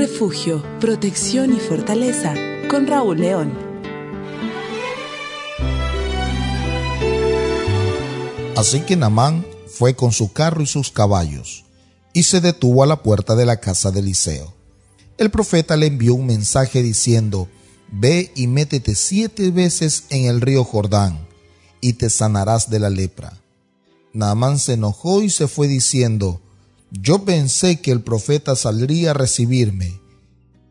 Refugio, protección y fortaleza con Raúl León. Así que Namán fue con su carro y sus caballos y se detuvo a la puerta de la casa de Eliseo. El profeta le envió un mensaje diciendo, Ve y métete siete veces en el río Jordán y te sanarás de la lepra. Naamán se enojó y se fue diciendo, yo pensé que el profeta saldría a recibirme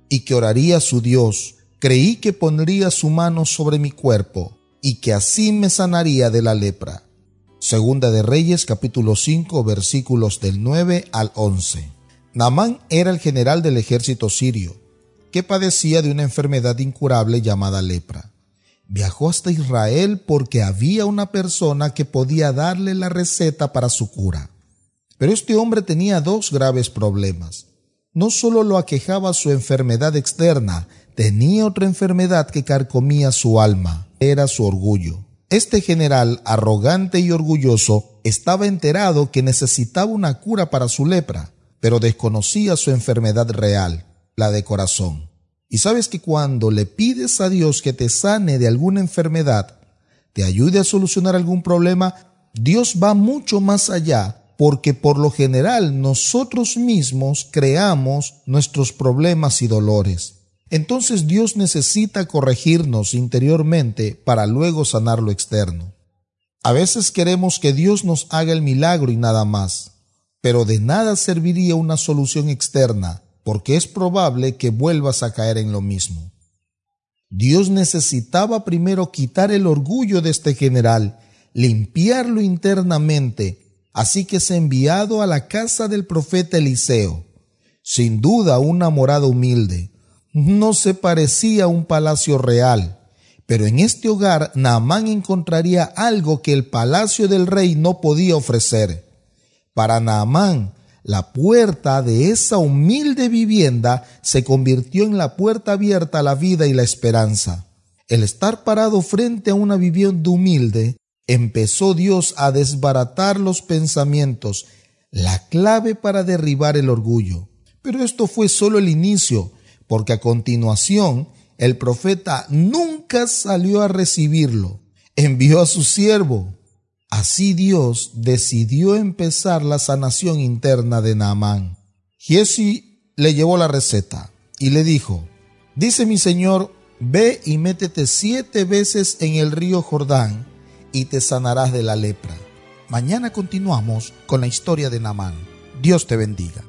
y que oraría a su Dios. Creí que pondría su mano sobre mi cuerpo y que así me sanaría de la lepra. Segunda de Reyes capítulo 5 versículos del 9 al 11. Naamán era el general del ejército sirio, que padecía de una enfermedad incurable llamada lepra. Viajó hasta Israel porque había una persona que podía darle la receta para su cura. Pero este hombre tenía dos graves problemas. No solo lo aquejaba su enfermedad externa, tenía otra enfermedad que carcomía su alma, era su orgullo. Este general, arrogante y orgulloso, estaba enterado que necesitaba una cura para su lepra, pero desconocía su enfermedad real, la de corazón. Y sabes que cuando le pides a Dios que te sane de alguna enfermedad, te ayude a solucionar algún problema, Dios va mucho más allá porque por lo general nosotros mismos creamos nuestros problemas y dolores. Entonces Dios necesita corregirnos interiormente para luego sanar lo externo. A veces queremos que Dios nos haga el milagro y nada más, pero de nada serviría una solución externa, porque es probable que vuelvas a caer en lo mismo. Dios necesitaba primero quitar el orgullo de este general, limpiarlo internamente, Así que es enviado a la casa del profeta Eliseo. Sin duda una morada humilde. No se parecía a un palacio real, pero en este hogar Naamán encontraría algo que el palacio del rey no podía ofrecer. Para Naamán, la puerta de esa humilde vivienda se convirtió en la puerta abierta a la vida y la esperanza. El estar parado frente a una vivienda humilde empezó Dios a desbaratar los pensamientos, la clave para derribar el orgullo. Pero esto fue solo el inicio, porque a continuación el profeta nunca salió a recibirlo, envió a su siervo. Así Dios decidió empezar la sanación interna de Naamán. Giesi le llevó la receta y le dijo, dice mi señor, ve y métete siete veces en el río Jordán y te sanarás de la lepra. Mañana continuamos con la historia de Namán. Dios te bendiga.